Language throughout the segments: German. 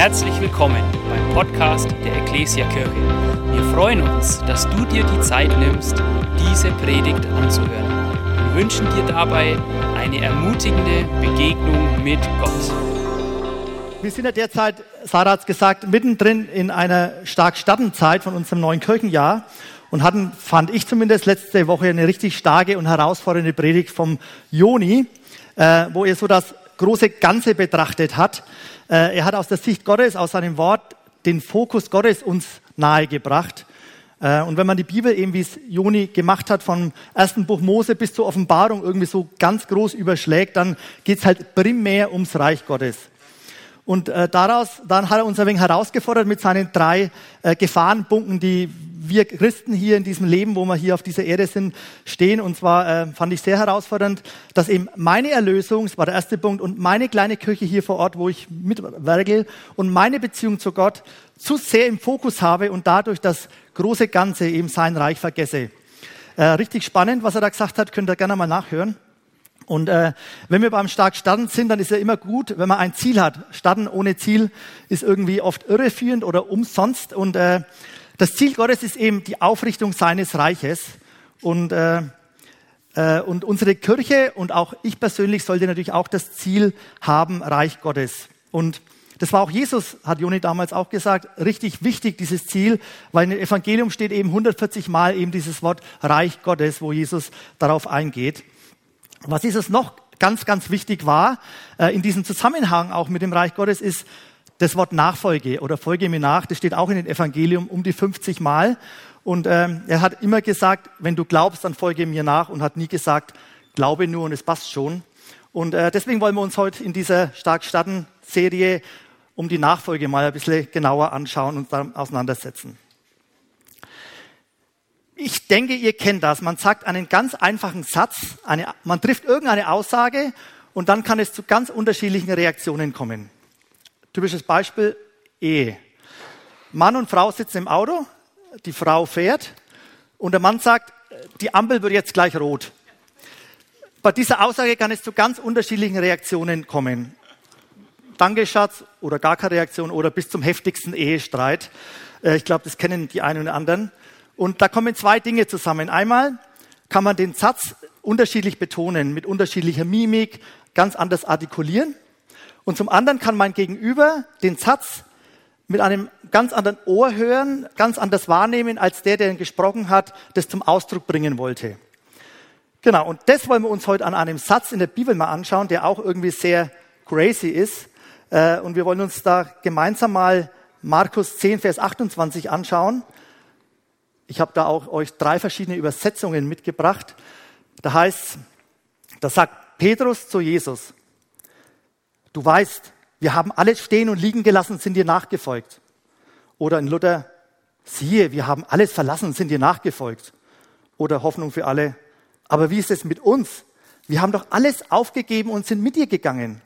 Herzlich willkommen beim Podcast der Ecclesia Kirche. Wir freuen uns, dass du dir die Zeit nimmst, diese Predigt anzuhören. Wir wünschen dir dabei eine ermutigende Begegnung mit Gott. Wir sind ja derzeit, Sarah hat es gesagt, mittendrin in einer stark Stattenzeit von unserem neuen Kirchenjahr und hatten, fand ich zumindest, letzte Woche eine richtig starke und herausfordernde Predigt vom Joni, äh, wo er so das große Ganze betrachtet hat. Äh, er hat aus der Sicht Gottes, aus seinem Wort, den Fokus Gottes uns nahegebracht. Äh, und wenn man die Bibel eben, wie es Joni gemacht hat, vom ersten Buch Mose bis zur Offenbarung irgendwie so ganz groß überschlägt, dann geht es halt primär ums Reich Gottes. Und äh, daraus, dann hat er uns ein wenig herausgefordert mit seinen drei Gefahrenpunkten, die wir Christen hier in diesem Leben, wo wir hier auf dieser Erde sind, stehen. Und zwar äh, fand ich sehr herausfordernd, dass eben meine Erlösung, das war der erste Punkt, und meine kleine Kirche hier vor Ort, wo ich mitwerke, und meine Beziehung zu Gott zu sehr im Fokus habe und dadurch das große Ganze, eben sein Reich vergesse. Äh, richtig spannend, was er da gesagt hat, könnt ihr gerne mal nachhören. Und äh, wenn wir beim stark starten sind, dann ist ja immer gut, wenn man ein Ziel hat. Starten ohne Ziel ist irgendwie oft irreführend oder umsonst. Und äh, das Ziel Gottes ist eben die Aufrichtung seines Reiches. Und, äh, äh, und unsere Kirche und auch ich persönlich sollte natürlich auch das Ziel haben, Reich Gottes. Und das war auch Jesus, hat Joni damals auch gesagt, richtig wichtig, dieses Ziel, weil im Evangelium steht eben 140 Mal eben dieses Wort Reich Gottes, wo Jesus darauf eingeht. Was es noch ganz, ganz wichtig war, äh, in diesem Zusammenhang auch mit dem Reich Gottes, ist das Wort Nachfolge oder Folge mir nach. Das steht auch in den Evangelium um die 50 Mal. Und ähm, er hat immer gesagt, wenn du glaubst, dann folge mir nach und hat nie gesagt, glaube nur und es passt schon. Und äh, deswegen wollen wir uns heute in dieser stark starten Serie um die Nachfolge mal ein bisschen genauer anschauen und dann auseinandersetzen. Ich denke, ihr kennt das. Man sagt einen ganz einfachen Satz, eine, man trifft irgendeine Aussage und dann kann es zu ganz unterschiedlichen Reaktionen kommen. Typisches Beispiel, Ehe. Mann und Frau sitzen im Auto, die Frau fährt und der Mann sagt, die Ampel wird jetzt gleich rot. Bei dieser Aussage kann es zu ganz unterschiedlichen Reaktionen kommen. Danke, Schatz, oder gar keine Reaktion oder bis zum heftigsten Ehestreit. Äh, ich glaube, das kennen die einen oder anderen. Und da kommen zwei Dinge zusammen. Einmal kann man den Satz unterschiedlich betonen, mit unterschiedlicher Mimik, ganz anders artikulieren. Und zum anderen kann mein Gegenüber den Satz mit einem ganz anderen Ohr hören, ganz anders wahrnehmen, als der, der ihn gesprochen hat, das zum Ausdruck bringen wollte. Genau, und das wollen wir uns heute an einem Satz in der Bibel mal anschauen, der auch irgendwie sehr crazy ist. Äh, und wir wollen uns da gemeinsam mal Markus 10, Vers 28 anschauen. Ich habe da auch euch drei verschiedene Übersetzungen mitgebracht. Da heißt, da sagt Petrus zu Jesus, du weißt, wir haben alles stehen und liegen gelassen, sind dir nachgefolgt. Oder in Luther, siehe, wir haben alles verlassen, sind dir nachgefolgt. Oder Hoffnung für alle. Aber wie ist es mit uns? Wir haben doch alles aufgegeben und sind mit dir gegangen.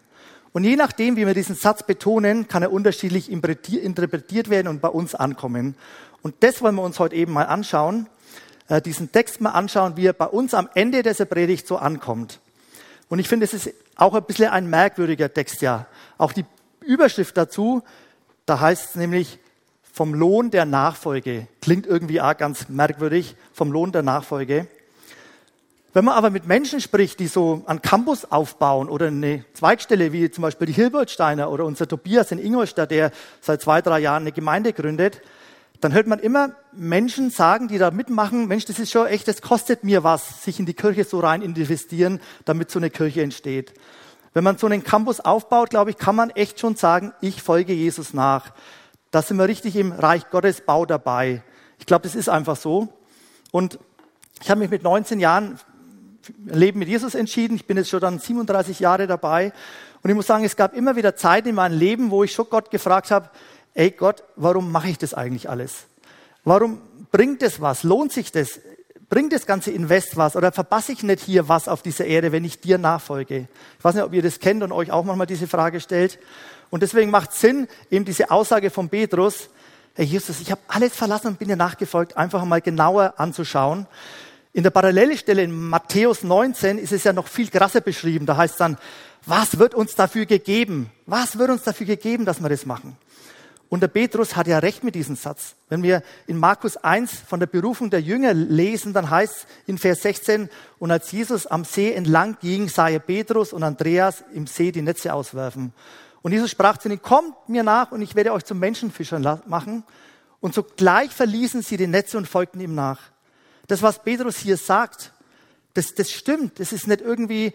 Und je nachdem, wie wir diesen Satz betonen, kann er unterschiedlich interpretiert werden und bei uns ankommen. Und das wollen wir uns heute eben mal anschauen, äh, diesen Text mal anschauen, wie er bei uns am Ende dieser Predigt so ankommt. Und ich finde, es ist auch ein bisschen ein merkwürdiger Text, ja. Auch die Überschrift dazu, da heißt es nämlich vom Lohn der Nachfolge. Klingt irgendwie auch ganz merkwürdig, vom Lohn der Nachfolge. Wenn man aber mit Menschen spricht, die so einen Campus aufbauen oder eine Zweigstelle, wie zum Beispiel die Hilbertsteiner oder unser Tobias in Ingolstadt, der seit zwei, drei Jahren eine Gemeinde gründet, dann hört man immer Menschen sagen, die da mitmachen, Mensch, das ist schon echt, das kostet mir was, sich in die Kirche so rein investieren, damit so eine Kirche entsteht. Wenn man so einen Campus aufbaut, glaube ich, kann man echt schon sagen, ich folge Jesus nach. Da sind wir richtig im Reich Gottes Bau dabei. Ich glaube, das ist einfach so. Und ich habe mich mit 19 Jahren Leben mit Jesus entschieden. Ich bin jetzt schon dann 37 Jahre dabei. Und ich muss sagen, es gab immer wieder Zeiten in meinem Leben, wo ich schon Gott gefragt habe, ey Gott, warum mache ich das eigentlich alles? Warum bringt es was? Lohnt sich das? Bringt das ganze Invest was? Oder verpasse ich nicht hier was auf dieser Erde, wenn ich dir nachfolge? Ich weiß nicht, ob ihr das kennt und euch auch manchmal diese Frage stellt. Und deswegen macht Sinn, eben diese Aussage von Petrus, Herr Jesus, ich habe alles verlassen und bin dir nachgefolgt, einfach mal genauer anzuschauen. In der Parallelstelle in Matthäus 19 ist es ja noch viel krasser beschrieben. Da heißt es dann, Was wird uns dafür gegeben? Was wird uns dafür gegeben, dass wir das machen? Und der Petrus hat ja recht mit diesem Satz. Wenn wir in Markus 1 von der Berufung der Jünger lesen, dann heißt es in Vers 16, und als Jesus am See entlang ging, sah er Petrus und Andreas im See die Netze auswerfen. Und Jesus sprach zu ihnen, kommt mir nach und ich werde euch zum Menschenfischern machen. Und sogleich verließen sie die Netze und folgten ihm nach. Das, was Petrus hier sagt, das, das stimmt. Das ist nicht irgendwie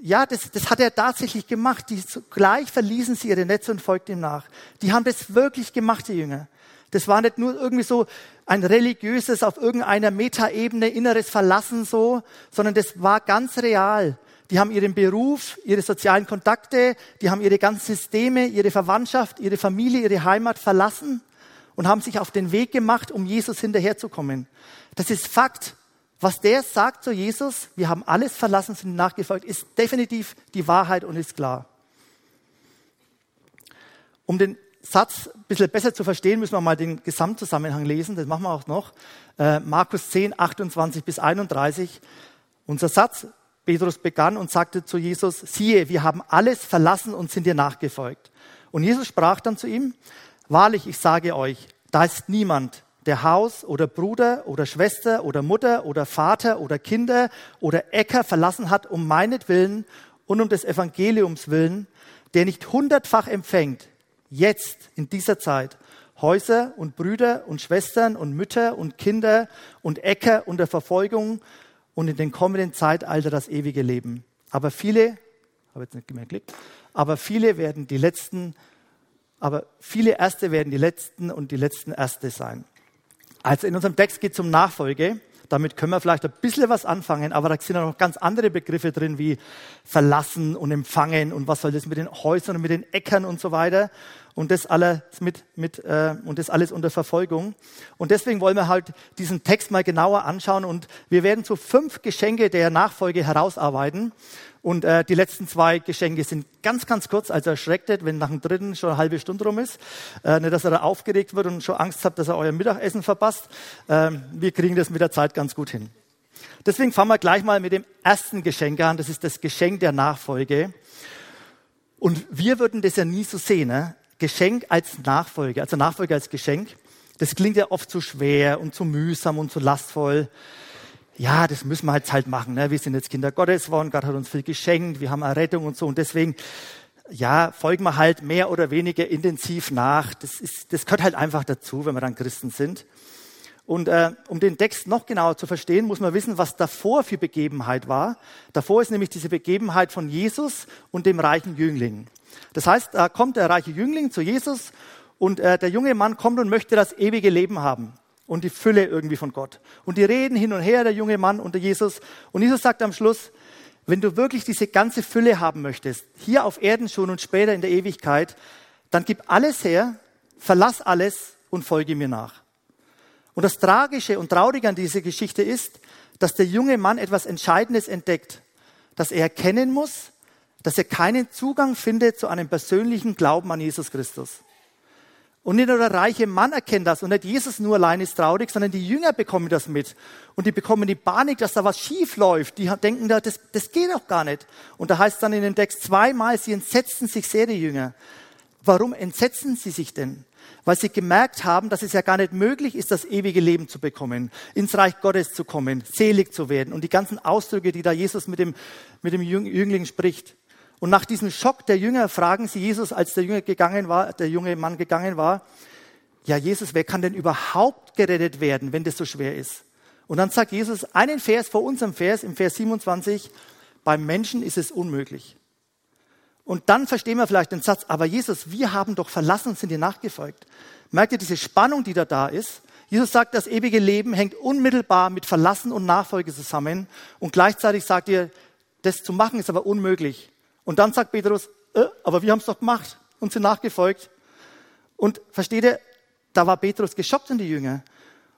ja, das, das hat er tatsächlich gemacht. Die gleich verließen sie ihre Netze und folgten ihm nach. Die haben das wirklich gemacht, die Jünger. Das war nicht nur irgendwie so ein religiöses, auf irgendeiner Metaebene inneres Verlassen so, sondern das war ganz real. Die haben ihren Beruf, ihre sozialen Kontakte, die haben ihre ganzen Systeme, ihre Verwandtschaft, ihre Familie, ihre Heimat verlassen und haben sich auf den Weg gemacht, um Jesus hinterherzukommen. Das ist Fakt. Was der sagt zu Jesus, wir haben alles verlassen, sind nachgefolgt, ist definitiv die Wahrheit und ist klar. Um den Satz ein bisschen besser zu verstehen, müssen wir mal den Gesamtzusammenhang lesen. Das machen wir auch noch. Äh, Markus 10, 28 bis 31. Unser Satz, Petrus begann und sagte zu Jesus, siehe, wir haben alles verlassen und sind dir nachgefolgt. Und Jesus sprach dann zu ihm, wahrlich, ich sage euch, da ist niemand, der Haus oder Bruder oder Schwester oder Mutter oder Vater oder Kinder oder Äcker verlassen hat, um meinetwillen und um des Evangeliums willen, der nicht hundertfach empfängt, jetzt in dieser Zeit, Häuser und Brüder und Schwestern und Mütter und Kinder und Äcker unter Verfolgung und in den kommenden Zeitalter das ewige Leben. Aber viele, habe jetzt nicht mehr geklickt, aber viele werden die letzten, aber viele Erste werden die letzten und die letzten Erste sein. Also in unserem Text geht es um Nachfolge. Damit können wir vielleicht ein bisschen was anfangen, aber da sind auch noch ganz andere Begriffe drin wie verlassen und empfangen und was soll das mit den Häusern und mit den Äckern und so weiter und das alles mit, mit äh, und das alles unter Verfolgung. Und deswegen wollen wir halt diesen Text mal genauer anschauen und wir werden so fünf Geschenke der Nachfolge herausarbeiten. Und äh, die letzten zwei Geschenke sind ganz, ganz kurz, also erschreckt, wenn nach dem dritten schon eine halbe Stunde rum ist. Äh, nicht, dass er da aufgeregt wird und schon Angst habt, dass er euer Mittagessen verpasst. Ähm, wir kriegen das mit der Zeit ganz gut hin. Deswegen fangen wir gleich mal mit dem ersten Geschenk an. Das ist das Geschenk der Nachfolge. Und wir würden das ja nie so sehen. Ne? Geschenk als Nachfolge, also Nachfolge als Geschenk. Das klingt ja oft zu schwer und zu mühsam und zu lastvoll ja, das müssen wir jetzt halt machen. Ne? Wir sind jetzt Kinder Gottes geworden, Gott hat uns viel geschenkt, wir haben Errettung und so. Und deswegen, ja, folgen wir halt mehr oder weniger intensiv nach. Das, ist, das gehört halt einfach dazu, wenn wir dann Christen sind. Und äh, um den Text noch genauer zu verstehen, muss man wissen, was davor für Begebenheit war. Davor ist nämlich diese Begebenheit von Jesus und dem reichen Jüngling. Das heißt, da kommt der reiche Jüngling zu Jesus und äh, der junge Mann kommt und möchte das ewige Leben haben und die Fülle irgendwie von Gott. Und die reden hin und her, der junge Mann und der Jesus. Und Jesus sagt am Schluss, wenn du wirklich diese ganze Fülle haben möchtest, hier auf Erden schon und später in der Ewigkeit, dann gib alles her, verlass alles und folge mir nach. Und das Tragische und Traurige an dieser Geschichte ist, dass der junge Mann etwas Entscheidendes entdeckt, dass er erkennen muss, dass er keinen Zugang findet zu einem persönlichen Glauben an Jesus Christus. Und nicht nur der reiche Mann erkennt das und nicht Jesus nur allein ist traurig, sondern die Jünger bekommen das mit. Und die bekommen die Panik, dass da was schief läuft. Die denken, das, das geht doch gar nicht. Und da heißt dann in dem Text zweimal, sie entsetzten sich sehr, die Jünger. Warum entsetzen sie sich denn? Weil sie gemerkt haben, dass es ja gar nicht möglich ist, das ewige Leben zu bekommen, ins Reich Gottes zu kommen, selig zu werden. Und die ganzen Ausdrücke, die da Jesus mit dem, mit dem Jüngling spricht. Und nach diesem Schock der Jünger fragen sie Jesus, als der Jünger gegangen war, der junge Mann gegangen war, ja Jesus, wer kann denn überhaupt gerettet werden, wenn das so schwer ist? Und dann sagt Jesus einen Vers vor unserem Vers, im Vers 27, beim Menschen ist es unmöglich. Und dann verstehen wir vielleicht den Satz, aber Jesus, wir haben doch verlassen und sind dir nachgefolgt. Merkt ihr diese Spannung, die da da ist? Jesus sagt, das ewige Leben hängt unmittelbar mit Verlassen und Nachfolge zusammen. Und gleichzeitig sagt ihr, das zu machen ist aber unmöglich. Und dann sagt Petrus, äh, aber wir haben es doch gemacht und sind nachgefolgt. Und versteht ihr, da war Petrus geschockt und die Jünger.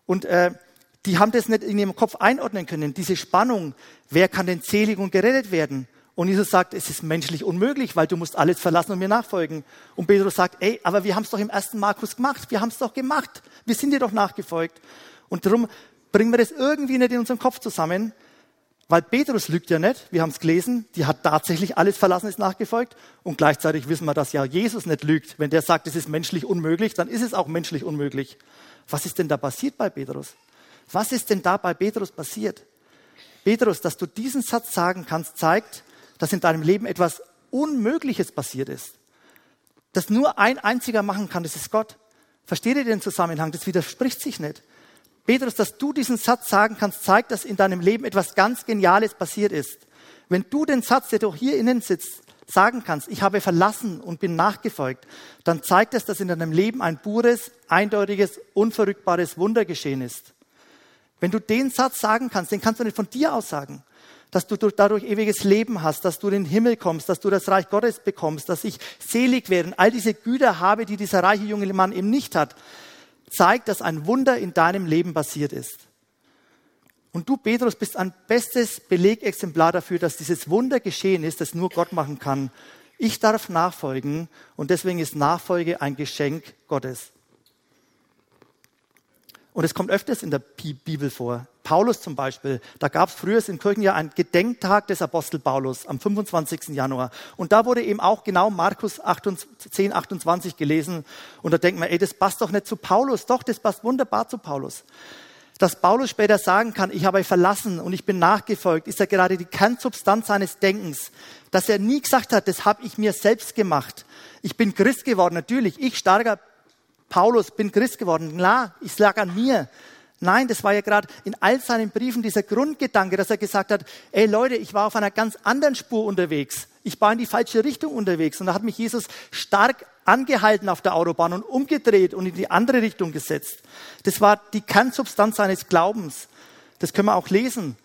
Und äh, die haben das nicht in ihrem Kopf einordnen können, diese Spannung, wer kann denn selig und gerettet werden? Und Jesus sagt, es ist menschlich unmöglich, weil du musst alles verlassen und mir nachfolgen. Und Petrus sagt, ey, aber wir haben es doch im ersten Markus gemacht, wir haben es doch gemacht, wir sind dir doch nachgefolgt. Und darum bringen wir das irgendwie nicht in unserem Kopf zusammen. Weil Petrus lügt ja nicht, wir haben es gelesen, die hat tatsächlich alles verlassen, ist nachgefolgt. Und gleichzeitig wissen wir, dass ja Jesus nicht lügt. Wenn der sagt, es ist menschlich unmöglich, dann ist es auch menschlich unmöglich. Was ist denn da passiert bei Petrus? Was ist denn da bei Petrus passiert? Petrus, dass du diesen Satz sagen kannst, zeigt, dass in deinem Leben etwas Unmögliches passiert ist. Das nur ein einziger machen kann, das ist Gott. Versteht ihr den Zusammenhang? Das widerspricht sich nicht. Petrus, dass du diesen Satz sagen kannst, zeigt, dass in deinem Leben etwas ganz Geniales passiert ist. Wenn du den Satz, der doch hier innen sitzt, sagen kannst, ich habe verlassen und bin nachgefolgt, dann zeigt es, dass in deinem Leben ein pures, eindeutiges, unverrückbares Wunder geschehen ist. Wenn du den Satz sagen kannst, den kannst du nicht von dir aus sagen, dass du dadurch ewiges Leben hast, dass du in den Himmel kommst, dass du das Reich Gottes bekommst, dass ich selig werde und all diese Güter habe, die dieser reiche junge Mann eben nicht hat, zeigt, dass ein Wunder in deinem Leben passiert ist. Und du, Petrus, bist ein bestes Belegexemplar dafür, dass dieses Wunder geschehen ist, das nur Gott machen kann. Ich darf nachfolgen und deswegen ist Nachfolge ein Geschenk Gottes. Und es kommt öfters in der Bibel vor. Paulus zum Beispiel, da gab es früher in Kirchen ja einen Gedenktag des Apostel Paulus am 25. Januar. Und da wurde eben auch genau Markus 10, 28 gelesen. Und da denkt man, ey, das passt doch nicht zu Paulus. Doch, das passt wunderbar zu Paulus. Dass Paulus später sagen kann, ich habe euch verlassen und ich bin nachgefolgt, ist ja gerade die Kernsubstanz seines Denkens. Dass er nie gesagt hat, das habe ich mir selbst gemacht. Ich bin Christ geworden, natürlich. Ich, starker Paulus, bin Christ geworden. Klar, es lag an mir. Nein, das war ja gerade in all seinen Briefen dieser Grundgedanke, dass er gesagt hat, ey Leute, ich war auf einer ganz anderen Spur unterwegs. Ich war in die falsche Richtung unterwegs. Und da hat mich Jesus stark angehalten auf der Autobahn und umgedreht und in die andere Richtung gesetzt. Das war die Kernsubstanz seines Glaubens. Das können wir auch lesen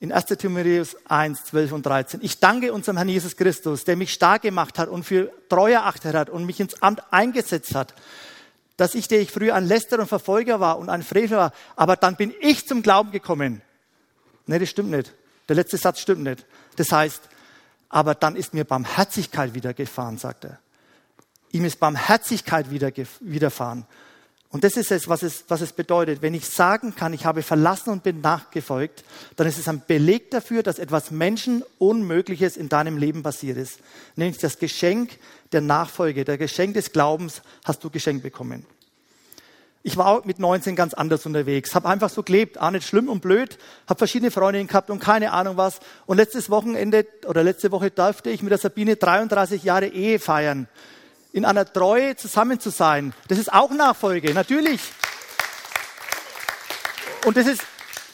in 1. Timotheus 1, 12 und 13. Ich danke unserem Herrn Jesus Christus, der mich stark gemacht hat und für treu erachtet hat und mich ins Amt eingesetzt hat dass ich, der ich früher ein Läster und Verfolger war und ein Frevler war, aber dann bin ich zum Glauben gekommen. Nee, das stimmt nicht. Der letzte Satz stimmt nicht. Das heißt, aber dann ist mir Barmherzigkeit widergefahren, sagt er. Ihm ist Barmherzigkeit widerfahren. Und das ist es was, es, was es bedeutet. Wenn ich sagen kann, ich habe verlassen und bin nachgefolgt, dann ist es ein Beleg dafür, dass etwas Menschenunmögliches in deinem Leben passiert ist. Nämlich das Geschenk der Nachfolge, der Geschenk des Glaubens hast du geschenkt bekommen. Ich war mit 19 ganz anders unterwegs, habe einfach so gelebt, auch nicht schlimm und blöd, habe verschiedene Freundinnen gehabt und keine Ahnung was. Und letztes Wochenende oder letzte Woche durfte ich mit der Sabine 33 Jahre Ehe feiern in einer Treue zusammen zu sein. Das ist auch Nachfolge, natürlich. Und das ist,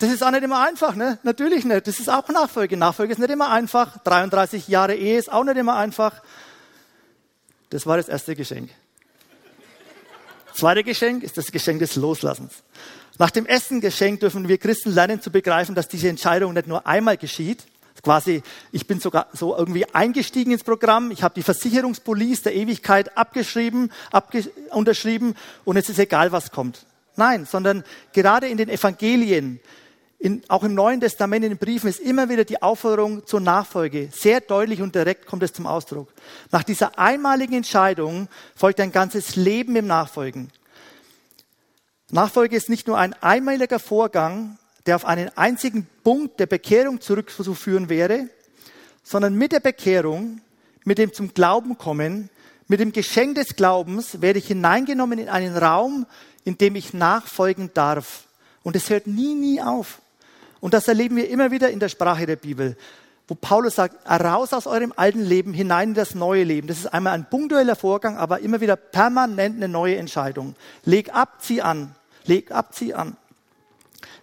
das ist auch nicht immer einfach, ne? Natürlich nicht. Das ist auch Nachfolge. Nachfolge ist nicht immer einfach. 33 Jahre Ehe ist auch nicht immer einfach. Das war das erste Geschenk. Zweite Geschenk ist das Geschenk des Loslassens. Nach dem ersten Geschenk dürfen wir Christen lernen zu begreifen, dass diese Entscheidung nicht nur einmal geschieht, quasi, ich bin sogar so irgendwie eingestiegen ins Programm. Ich habe die Versicherungspolice der Ewigkeit abgeschrieben, abge unterschrieben und es ist egal, was kommt. Nein, sondern gerade in den Evangelien, in, auch im Neuen Testament, in den Briefen ist immer wieder die Aufforderung zur Nachfolge. Sehr deutlich und direkt kommt es zum Ausdruck. Nach dieser einmaligen Entscheidung folgt ein ganzes Leben im Nachfolgen. Nachfolge ist nicht nur ein einmaliger Vorgang, der auf einen einzigen Punkt der Bekehrung zurückzuführen wäre, sondern mit der Bekehrung, mit dem zum Glauben kommen, mit dem Geschenk des Glaubens werde ich hineingenommen in einen Raum, in dem ich nachfolgen darf. Und es hört nie, nie auf. Und das erleben wir immer wieder in der Sprache der Bibel, wo Paulus sagt, raus aus eurem alten Leben hinein in das neue Leben. Das ist einmal ein punktueller Vorgang, aber immer wieder permanent eine neue Entscheidung. Leg ab, zieh an. Leg ab, zieh an.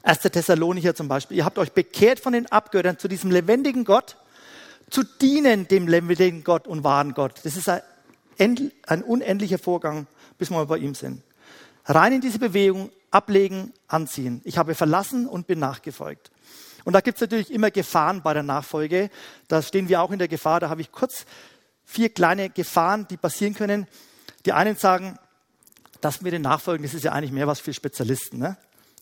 1. Thessalonicher zum Beispiel. Ihr habt euch bekehrt von den Abgöttern zu diesem lebendigen Gott, zu dienen dem lebendigen Gott und wahren Gott. Das ist ein, unendlicher Vorgang, bis wir bei ihm sind. Rein in diese Bewegung, ablegen, anziehen. Ich habe verlassen und bin nachgefolgt. Und da gibt es natürlich immer Gefahren bei der Nachfolge. Da stehen wir auch in der Gefahr. Da habe ich kurz vier kleine Gefahren, die passieren können. Die einen sagen, dass wir den nachfolgen, das ist ja eigentlich mehr was für Spezialisten. Ne?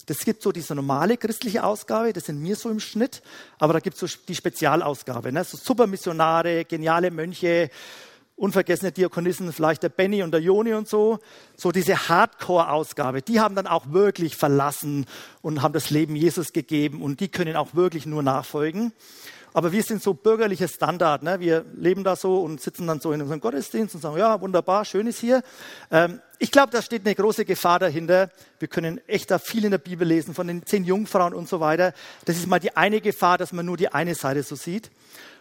Das gibt so diese normale christliche Ausgabe, das sind mir so im Schnitt, aber da gibt es so die Spezialausgabe, ne? so super Missionare, geniale Mönche unvergessene Diakonissen, vielleicht der Benny und der Joni und so, so diese Hardcore-Ausgabe, die haben dann auch wirklich verlassen und haben das Leben Jesus gegeben und die können auch wirklich nur nachfolgen. Aber wir sind so bürgerlicher Standard. Ne? Wir leben da so und sitzen dann so in unserem Gottesdienst und sagen, ja, wunderbar, schön ist hier. Ähm, ich glaube, da steht eine große Gefahr dahinter. Wir können echt da viel in der Bibel lesen, von den zehn Jungfrauen und so weiter. Das ist mal die eine Gefahr, dass man nur die eine Seite so sieht.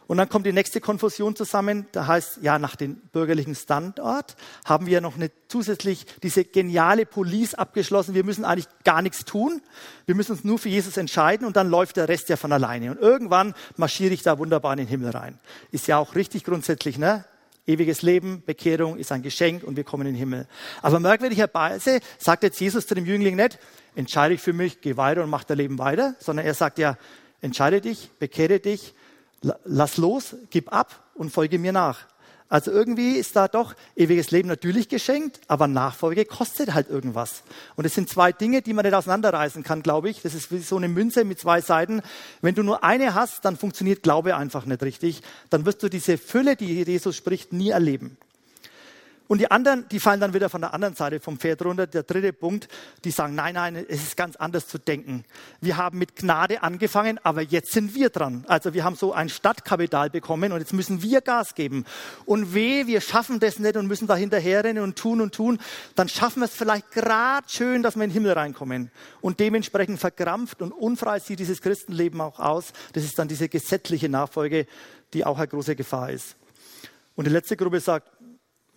Und dann kommt die nächste Konfusion zusammen. Da heißt, ja, nach dem bürgerlichen Standort haben wir noch eine zusätzlich diese geniale Police abgeschlossen. Wir müssen eigentlich gar nichts tun. Wir müssen uns nur für Jesus entscheiden und dann läuft der Rest ja von alleine. Und irgendwann marschiere ich da wunderbar in den Himmel rein. Ist ja auch richtig grundsätzlich, ne? Ewiges Leben, Bekehrung ist ein Geschenk und wir kommen in den Himmel. Aber merkwürdigerweise sagt jetzt Jesus zu dem Jüngling nicht, entscheide ich für mich, geh weiter und mach dein Leben weiter, sondern er sagt ja, entscheide dich, bekehre dich, lass los, gib ab und folge mir nach. Also irgendwie ist da doch ewiges Leben natürlich geschenkt, aber Nachfolge kostet halt irgendwas. Und es sind zwei Dinge, die man nicht auseinanderreißen kann, glaube ich. Das ist wie so eine Münze mit zwei Seiten. Wenn du nur eine hast, dann funktioniert Glaube einfach nicht richtig. Dann wirst du diese Fülle, die Jesus spricht, nie erleben. Und die anderen, die fallen dann wieder von der anderen Seite vom Pferd runter. Der dritte Punkt, die sagen, nein, nein, es ist ganz anders zu denken. Wir haben mit Gnade angefangen, aber jetzt sind wir dran. Also wir haben so ein Stadtkapital bekommen und jetzt müssen wir Gas geben. Und weh, wir schaffen das nicht und müssen da hinterherrennen und tun und tun. Dann schaffen wir es vielleicht gerade schön, dass wir in den Himmel reinkommen. Und dementsprechend verkrampft und unfrei sieht dieses Christenleben auch aus. Das ist dann diese gesetzliche Nachfolge, die auch eine große Gefahr ist. Und die letzte Gruppe sagt,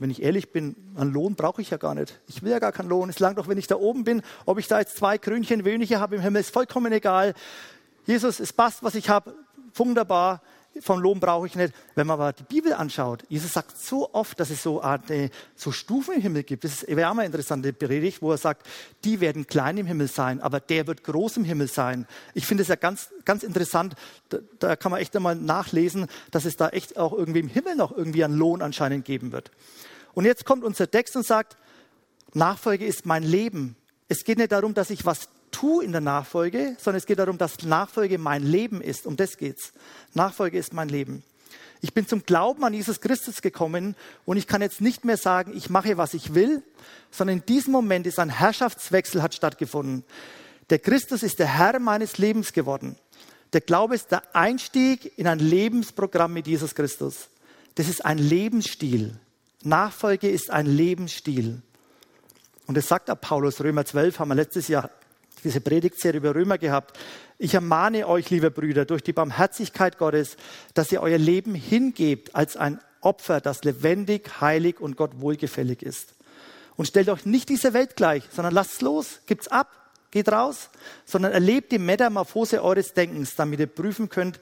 wenn ich ehrlich bin, einen Lohn brauche ich ja gar nicht. Ich will ja gar keinen Lohn. Es langt doch, wenn ich da oben bin, ob ich da jetzt zwei Krönchen weniger habe im Himmel, ist vollkommen egal. Jesus, es passt, was ich habe, wunderbar. Vom Lohn brauche ich nicht. Wenn man aber die Bibel anschaut, Jesus sagt so oft, dass es so, eine, so Stufen im Himmel gibt. Das auch mal eine interessante Predigt, wo er sagt, die werden klein im Himmel sein, aber der wird groß im Himmel sein. Ich finde es ja ganz, ganz interessant. Da, da kann man echt einmal nachlesen, dass es da echt auch irgendwie im Himmel noch irgendwie einen Lohn anscheinend geben wird. Und jetzt kommt unser Text und sagt, Nachfolge ist mein Leben. Es geht nicht darum, dass ich was tue in der Nachfolge, sondern es geht darum, dass Nachfolge mein Leben ist. Um das geht's. Nachfolge ist mein Leben. Ich bin zum Glauben an Jesus Christus gekommen und ich kann jetzt nicht mehr sagen, ich mache, was ich will, sondern in diesem Moment ist ein Herrschaftswechsel hat stattgefunden. Der Christus ist der Herr meines Lebens geworden. Der Glaube ist der Einstieg in ein Lebensprogramm mit Jesus Christus. Das ist ein Lebensstil. Nachfolge ist ein Lebensstil. Und das sagt auch Paulus, Römer 12 haben wir letztes Jahr diese Predigtserie über Römer gehabt. Ich ermahne euch, liebe Brüder, durch die Barmherzigkeit Gottes, dass ihr euer Leben hingebt als ein Opfer, das lebendig, heilig und Gott wohlgefällig ist. Und stellt euch nicht dieser Welt gleich, sondern lasst los, gibt's ab, geht raus, sondern erlebt die Metamorphose eures Denkens, damit ihr prüfen könnt,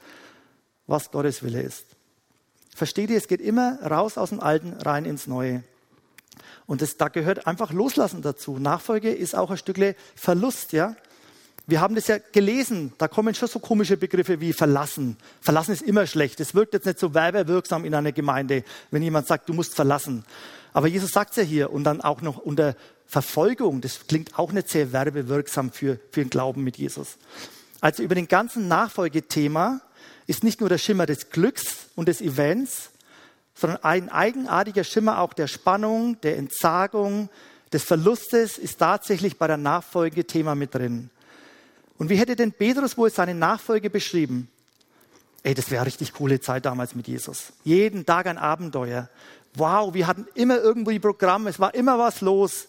was Gottes Wille ist. Versteht ihr, es geht immer raus aus dem Alten, rein ins Neue. Und das, da gehört einfach Loslassen dazu. Nachfolge ist auch ein Stückle Verlust, ja. Wir haben das ja gelesen, da kommen schon so komische Begriffe wie verlassen. Verlassen ist immer schlecht. Es wirkt jetzt nicht so werbewirksam in einer Gemeinde, wenn jemand sagt, du musst verlassen. Aber Jesus sagt es ja hier und dann auch noch unter Verfolgung. Das klingt auch nicht sehr werbewirksam für, für den Glauben mit Jesus. Also über den ganzen Nachfolgethema ist nicht nur der Schimmer des Glücks und des Events, sondern ein eigenartiger Schimmer auch der Spannung, der Entsagung, des Verlustes ist tatsächlich bei der Nachfolge Thema mit drin. Und wie hätte denn Petrus wohl seine Nachfolge beschrieben? Ey, das wäre richtig coole Zeit damals mit Jesus. Jeden Tag ein Abenteuer. Wow, wir hatten immer irgendwie Programm, es war immer was los.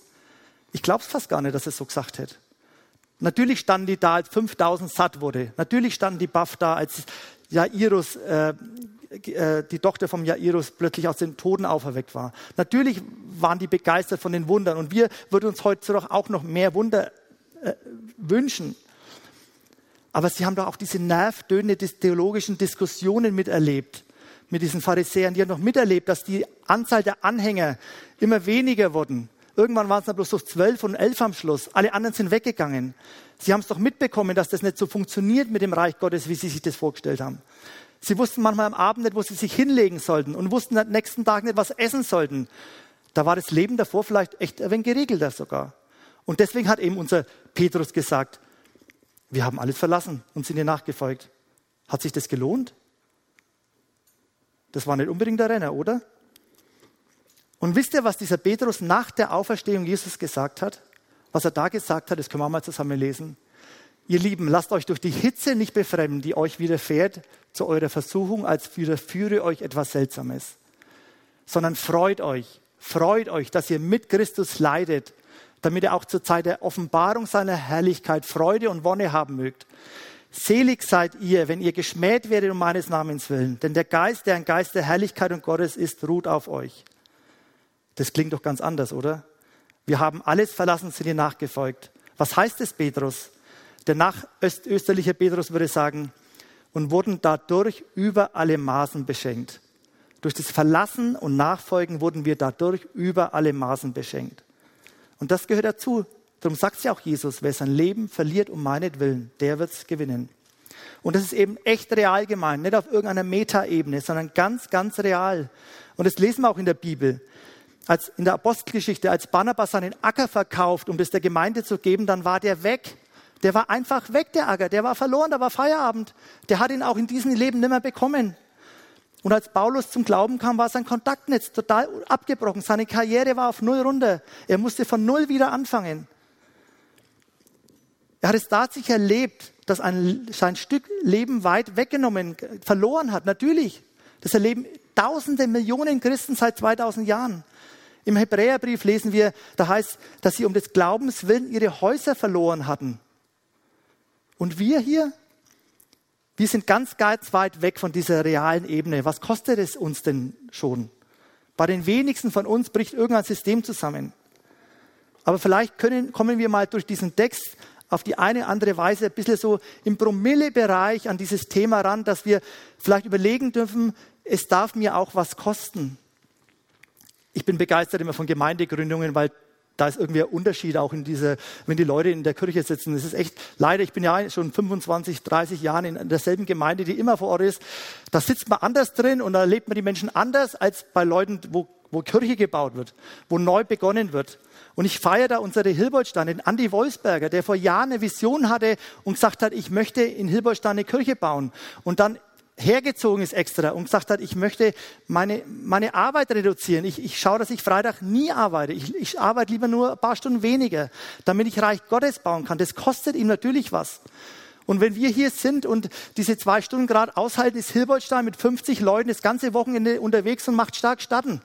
Ich glaube es fast gar nicht, dass er es so gesagt hätte. Natürlich standen die da, als 5000 satt wurde. Natürlich standen die baff da, als Jairus, äh, äh, die Tochter vom Jairus plötzlich aus den Toten auferweckt war. Natürlich waren die begeistert von den Wundern und wir würden uns heute doch auch noch mehr Wunder äh, wünschen. Aber sie haben doch auch diese nervdöhnende theologischen Diskussionen miterlebt mit diesen Pharisäern. Die haben noch miterlebt, dass die Anzahl der Anhänger immer weniger wurden. Irgendwann waren es dann bloß so zwölf und elf am Schluss. Alle anderen sind weggegangen. Sie haben es doch mitbekommen, dass das nicht so funktioniert mit dem Reich Gottes, wie sie sich das vorgestellt haben. Sie wussten manchmal am Abend nicht, wo sie sich hinlegen sollten und wussten am nächsten Tag nicht, was essen sollten. Da war das Leben davor vielleicht echt ein wenig geregelter sogar. Und deswegen hat eben unser Petrus gesagt, wir haben alles verlassen und sind ihr nachgefolgt. Hat sich das gelohnt? Das war nicht unbedingt der Renner, oder? Und wisst ihr, was dieser Petrus nach der Auferstehung Jesus gesagt hat? Was er da gesagt hat, das können wir mal zusammen lesen. Ihr Lieben, lasst euch durch die Hitze nicht befremden, die euch widerfährt zu eurer Versuchung, als widerführe euch etwas Seltsames, sondern freut euch, freut euch, dass ihr mit Christus leidet, damit ihr auch zur Zeit der Offenbarung seiner Herrlichkeit Freude und Wonne haben mögt. Selig seid ihr, wenn ihr geschmäht werdet um meines Namens willen, denn der Geist, der ein Geist der Herrlichkeit und Gottes ist, ruht auf euch. Das klingt doch ganz anders, oder? Wir haben alles verlassen, sind ihr nachgefolgt. Was heißt es, Petrus? Der nachösterliche Petrus würde sagen, und wurden dadurch über alle Maßen beschenkt. Durch das Verlassen und Nachfolgen wurden wir dadurch über alle Maßen beschenkt. Und das gehört dazu. Darum sagt es ja auch Jesus, wer sein Leben verliert um meinetwillen, der wird es gewinnen. Und das ist eben echt real gemeint, nicht auf irgendeiner Metaebene, sondern ganz, ganz real. Und das lesen wir auch in der Bibel. Als in der Apostelgeschichte, als Barnabas seinen Acker verkauft, um das der Gemeinde zu geben, dann war der weg. Der war einfach weg, der Acker. Der war verloren, da war Feierabend. Der hat ihn auch in diesem Leben nicht mehr bekommen. Und als Paulus zum Glauben kam, war sein Kontaktnetz total abgebrochen. Seine Karriere war auf Null runter. Er musste von Null wieder anfangen. Er hat es tatsächlich erlebt, dass ein, sein Stück Leben weit weggenommen, verloren hat. Natürlich. Das erleben Tausende, Millionen Christen seit 2000 Jahren. Im Hebräerbrief lesen wir, da heißt, dass sie um des Glaubens willen ihre Häuser verloren hatten. Und wir hier, wir sind ganz, ganz weit weg von dieser realen Ebene. Was kostet es uns denn schon? Bei den wenigsten von uns bricht irgendein System zusammen. Aber vielleicht können, kommen wir mal durch diesen Text auf die eine andere Weise ein bisschen so im Promille-Bereich an dieses Thema ran, dass wir vielleicht überlegen dürfen, es darf mir auch was kosten. Ich bin begeistert immer von Gemeindegründungen, weil da ist irgendwie ein Unterschied auch in dieser, wenn die Leute in der Kirche sitzen. Es ist echt, leider, ich bin ja schon 25, 30 Jahre in derselben Gemeinde, die immer vor Ort ist. Da sitzt man anders drin und da erlebt man die Menschen anders als bei Leuten, wo, wo Kirche gebaut wird, wo neu begonnen wird. Und ich feiere da unsere Hilbertstein, den Andi Wolfsberger, der vor Jahren eine Vision hatte und gesagt hat, ich möchte in Hilbertstein eine Kirche bauen. Und dann hergezogen ist extra und gesagt hat, ich möchte meine, meine Arbeit reduzieren. Ich, ich schaue, dass ich Freitag nie arbeite. Ich, ich arbeite lieber nur ein paar Stunden weniger, damit ich Reich Gottes bauen kann. Das kostet ihm natürlich was. Und wenn wir hier sind und diese zwei Stunden gerade aushalten, ist Hilbertstein mit 50 Leuten das ganze Wochenende unterwegs und macht stark Statten.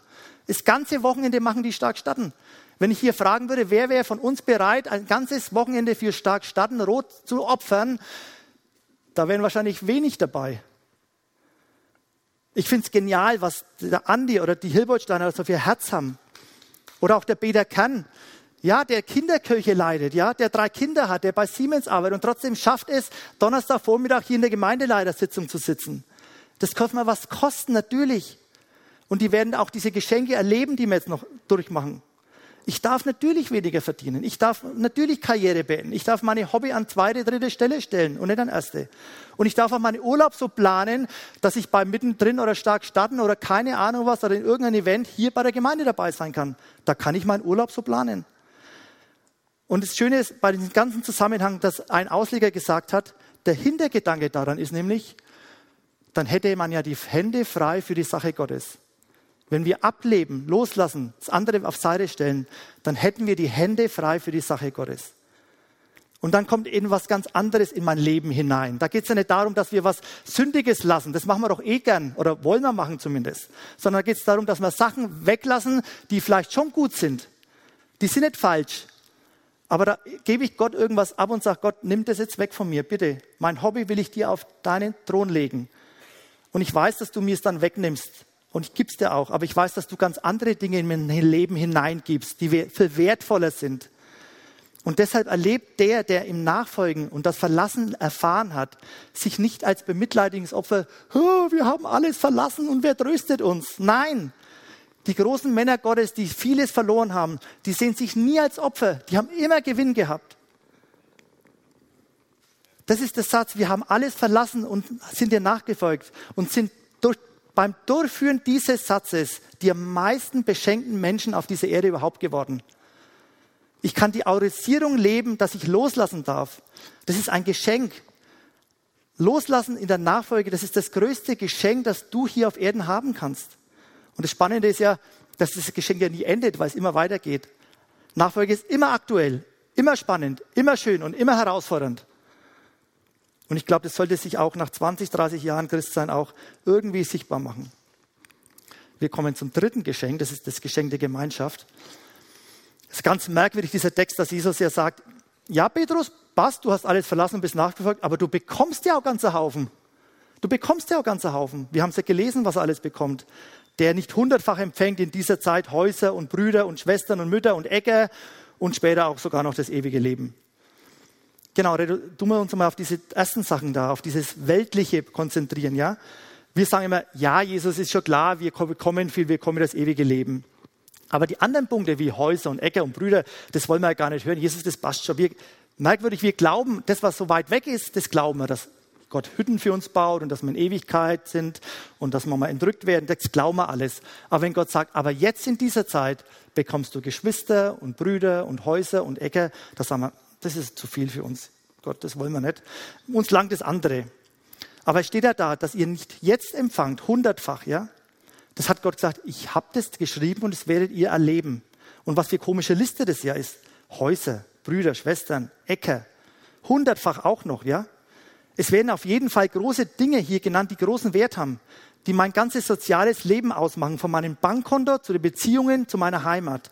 Das ganze Wochenende machen die stark Statten. Wenn ich hier fragen würde, wer wäre von uns bereit, ein ganzes Wochenende für stark Statten rot zu opfern, da wären wahrscheinlich wenig dabei. Ich finde es genial, was der Andi oder die Hilbertsteiner so viel Herz haben. Oder auch der Peter Kern, ja, der Kinderkirche leidet, ja, der drei Kinder hat, der bei Siemens arbeitet und trotzdem schafft es, Donnerstagvormittag hier in der Gemeindeleitersitzung zu sitzen. Das kostet mal was kosten, natürlich. Und die werden auch diese Geschenke erleben, die wir jetzt noch durchmachen. Ich darf natürlich weniger verdienen. Ich darf natürlich Karriere beenden. Ich darf meine Hobby an zweite, dritte Stelle stellen und nicht an erste. Und ich darf auch meinen Urlaub so planen, dass ich bei mittendrin oder stark starten oder keine Ahnung was oder in irgendeinem Event hier bei der Gemeinde dabei sein kann. Da kann ich meinen Urlaub so planen. Und das Schöne ist bei diesem ganzen Zusammenhang, dass ein Ausleger gesagt hat, der Hintergedanke daran ist nämlich, dann hätte man ja die Hände frei für die Sache Gottes. Wenn wir ableben, loslassen, das andere auf Seite stellen, dann hätten wir die Hände frei für die Sache Gottes. Und dann kommt eben was ganz anderes in mein Leben hinein. Da geht es ja nicht darum, dass wir was Sündiges lassen. Das machen wir doch eh gern oder wollen wir machen zumindest. Sondern da geht es darum, dass wir Sachen weglassen, die vielleicht schon gut sind. Die sind nicht falsch. Aber da gebe ich Gott irgendwas ab und sage, Gott, nimm das jetzt weg von mir, bitte. Mein Hobby will ich dir auf deinen Thron legen. Und ich weiß, dass du mir es dann wegnimmst. Und ich gib's dir auch. Aber ich weiß, dass du ganz andere Dinge in mein Leben hineingibst, die viel wertvoller sind. Und deshalb erlebt der, der im Nachfolgen und das Verlassen erfahren hat, sich nicht als bemitleidigendes Opfer, oh, wir haben alles verlassen und wer tröstet uns? Nein. Die großen Männer Gottes, die vieles verloren haben, die sehen sich nie als Opfer. Die haben immer Gewinn gehabt. Das ist der Satz, wir haben alles verlassen und sind dir nachgefolgt und sind durch beim Durchführen dieses Satzes die am meisten beschenkten Menschen auf dieser Erde überhaupt geworden. Ich kann die Aurisierung leben, dass ich loslassen darf. Das ist ein Geschenk. Loslassen in der Nachfolge, das ist das größte Geschenk, das du hier auf Erden haben kannst. Und das Spannende ist ja, dass das Geschenk ja nie endet, weil es immer weitergeht. Nachfolge ist immer aktuell, immer spannend, immer schön und immer herausfordernd. Und ich glaube, das sollte sich auch nach 20, 30 Jahren Christsein auch irgendwie sichtbar machen. Wir kommen zum dritten Geschenk, das ist das Geschenk der Gemeinschaft. Es ist ganz merkwürdig, dieser Text, dass Jesus ja sagt, ja, Petrus, passt, du hast alles verlassen und bist nachgefolgt, aber du bekommst ja auch ganze Haufen. Du bekommst ja auch ganze Haufen. Wir haben es ja gelesen, was er alles bekommt. Der nicht hundertfach empfängt in dieser Zeit Häuser und Brüder und Schwestern und Mütter und Äcker und später auch sogar noch das ewige Leben. Genau, tun wir uns mal auf diese ersten Sachen da, auf dieses Weltliche konzentrieren, ja. Wir sagen immer, ja, Jesus ist schon klar, wir bekommen viel, wir kommen das ewige Leben. Aber die anderen Punkte wie Häuser und Äcker und Brüder, das wollen wir ja gar nicht hören. Jesus, das passt schon. Wir, merkwürdig, wir glauben, das, was so weit weg ist, das glauben wir, dass Gott Hütten für uns baut und dass wir in Ewigkeit sind und dass wir mal entrückt werden, das glauben wir alles. Aber wenn Gott sagt, aber jetzt in dieser Zeit bekommst du Geschwister und Brüder und Häuser und Äcker, das sagen wir, das ist zu viel für uns. Gott, das wollen wir nicht. Uns langt das andere. Aber es steht ja da, dass ihr nicht jetzt empfangt, hundertfach, ja? Das hat Gott gesagt, ich habe das geschrieben und das werdet ihr erleben. Und was für komische Liste das ja ist. Häuser, Brüder, Schwestern, Äcker. Hundertfach auch noch, ja? Es werden auf jeden Fall große Dinge hier genannt, die großen Wert haben, die mein ganzes soziales Leben ausmachen, von meinem Bankkonto zu den Beziehungen zu meiner Heimat.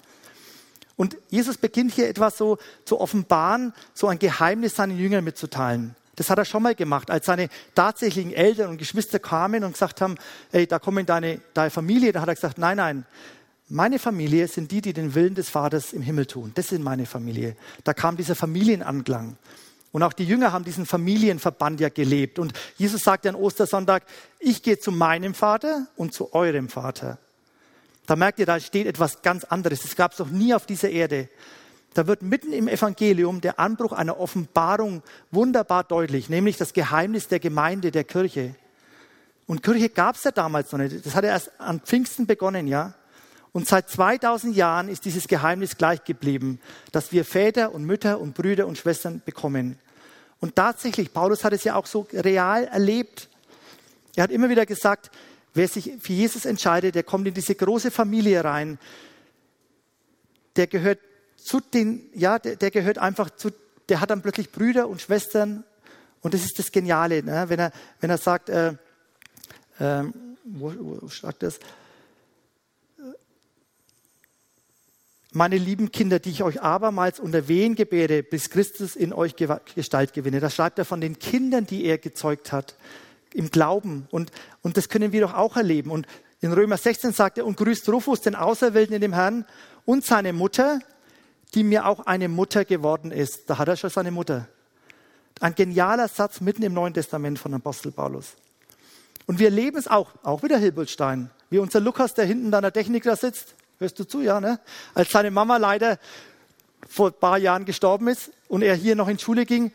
Und Jesus beginnt hier etwas so zu offenbaren, so ein Geheimnis seinen Jüngern mitzuteilen. Das hat er schon mal gemacht, als seine tatsächlichen Eltern und Geschwister kamen und gesagt haben, ey, da kommen deine, deine Familie. Da hat er gesagt, nein, nein, meine Familie sind die, die den Willen des Vaters im Himmel tun. Das sind meine Familie. Da kam dieser Familienanklang. Und auch die Jünger haben diesen Familienverband ja gelebt. Und Jesus sagt ja an Ostersonntag, ich gehe zu meinem Vater und zu eurem Vater. Da merkt ihr, da steht etwas ganz anderes. Das gab es noch nie auf dieser Erde. Da wird mitten im Evangelium der Anbruch einer Offenbarung wunderbar deutlich, nämlich das Geheimnis der Gemeinde, der Kirche. Und Kirche gab es ja damals noch nicht. Das hat ja erst an Pfingsten begonnen, ja. Und seit 2000 Jahren ist dieses Geheimnis gleich geblieben, dass wir Väter und Mütter und Brüder und Schwestern bekommen. Und tatsächlich, Paulus hat es ja auch so real erlebt. Er hat immer wieder gesagt, Wer sich für Jesus entscheidet, der kommt in diese große Familie rein. Der gehört zu den, ja, der, der gehört einfach zu, der hat dann plötzlich Brüder und Schwestern. Und das ist das Geniale, ne? wenn, er, wenn er sagt, äh, äh, wo, wo sagt das? meine lieben Kinder, die ich euch abermals unter Wehen gebäre, bis Christus in euch Gestalt gewinne. Da schreibt er von den Kindern, die er gezeugt hat im Glauben. Und, und das können wir doch auch erleben. Und in Römer 16 sagt er, und grüßt Rufus, den Auserwählten in dem Herrn, und seine Mutter, die mir auch eine Mutter geworden ist. Da hat er schon seine Mutter. Ein genialer Satz mitten im Neuen Testament von Apostel Paulus. Und wir leben es auch, auch wieder Hilbelstein. Wie unser Lukas, der hinten an der Technik da sitzt. Hörst du zu, ja, ne? Als seine Mama leider vor ein paar Jahren gestorben ist und er hier noch in Schule ging,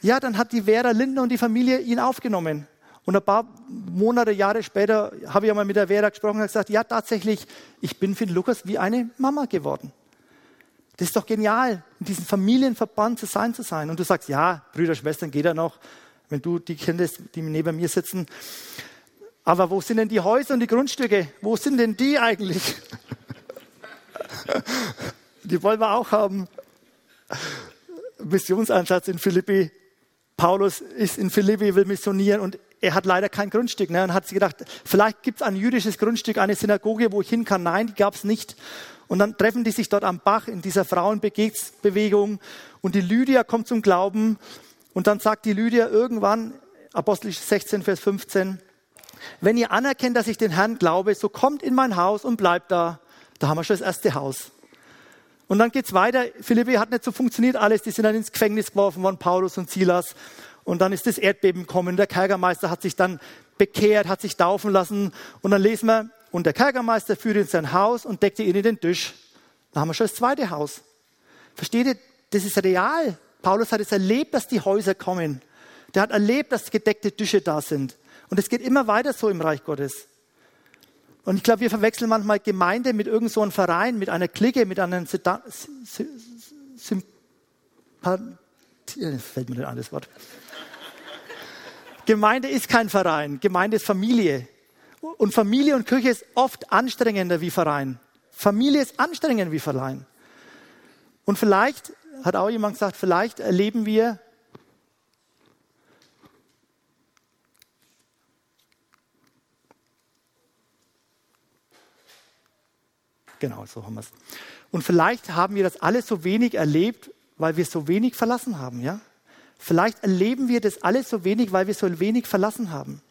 ja, dann hat die Vera Lindner und die Familie ihn aufgenommen. Und ein paar Monate, Jahre später habe ich einmal mit der Vera gesprochen und gesagt, ja tatsächlich, ich bin für den Lukas wie eine Mama geworden. Das ist doch genial, in diesem Familienverband zu sein zu sein. Und du sagst, ja, Brüder, Schwestern, geht ja noch, wenn du die kennst, die neben mir sitzen. Aber wo sind denn die Häuser und die Grundstücke? Wo sind denn die eigentlich? die wollen wir auch haben. Missionseinsatz in Philippi. Paulus ist in Philippi, will missionieren und er hat leider kein Grundstück. Ne? Und hat sich gedacht, vielleicht gibt es ein jüdisches Grundstück, eine Synagoge, wo ich hin kann. Nein, die gab es nicht. Und dann treffen die sich dort am Bach in dieser Frauenbewegung. Und die Lydia kommt zum Glauben. Und dann sagt die Lydia irgendwann, Apostel 16, Vers 15, wenn ihr anerkennt, dass ich den Herrn glaube, so kommt in mein Haus und bleibt da. Da haben wir schon das erste Haus. Und dann geht's weiter. Philippi hat nicht so funktioniert alles. Die sind dann ins Gefängnis geworfen worden, Paulus und Silas. Und dann ist das Erdbeben gekommen. Der Kerkermeister hat sich dann bekehrt, hat sich taufen lassen. Und dann lesen wir, und der Kerkermeister führte in sein Haus und deckte ihn in den Tisch. Da haben wir schon das zweite Haus. Versteht ihr? Das ist real. Paulus hat es erlebt, dass die Häuser kommen. Der hat erlebt, dass gedeckte Tische da sind. Und es geht immer weiter so im Reich Gottes. Und ich glaube, wir verwechseln manchmal Gemeinde mit irgendeinem so Verein, mit einer Clique, mit einem Sympathie, fällt mir an das Wort. Gemeinde ist kein Verein, Gemeinde ist Familie. Und Familie und Kirche ist oft anstrengender wie Verein. Familie ist anstrengend wie Verleihen. Und vielleicht, hat auch jemand gesagt, vielleicht erleben wir Genau, so haben wir es. Und vielleicht haben wir das alles so wenig erlebt, weil wir so wenig verlassen haben, ja? Vielleicht erleben wir das alles so wenig, weil wir so wenig verlassen haben.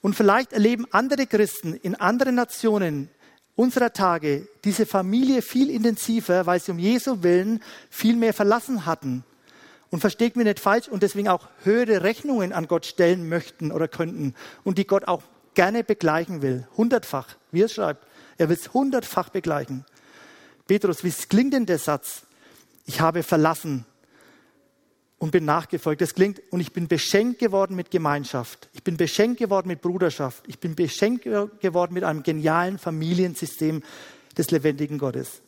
Und vielleicht erleben andere Christen in anderen Nationen unserer Tage diese Familie viel intensiver, weil sie um Jesu Willen viel mehr verlassen hatten. Und versteht mir nicht falsch und deswegen auch höhere Rechnungen an Gott stellen möchten oder könnten und die Gott auch gerne begleichen will. Hundertfach, wie er schreibt. Er will es hundertfach begleichen. Petrus, wie klingt denn der Satz? Ich habe verlassen und bin nachgefolgt. Das klingt, und ich bin beschenkt geworden mit Gemeinschaft. Ich bin beschenkt geworden mit Bruderschaft. Ich bin beschenkt geworden mit einem genialen Familiensystem des lebendigen Gottes.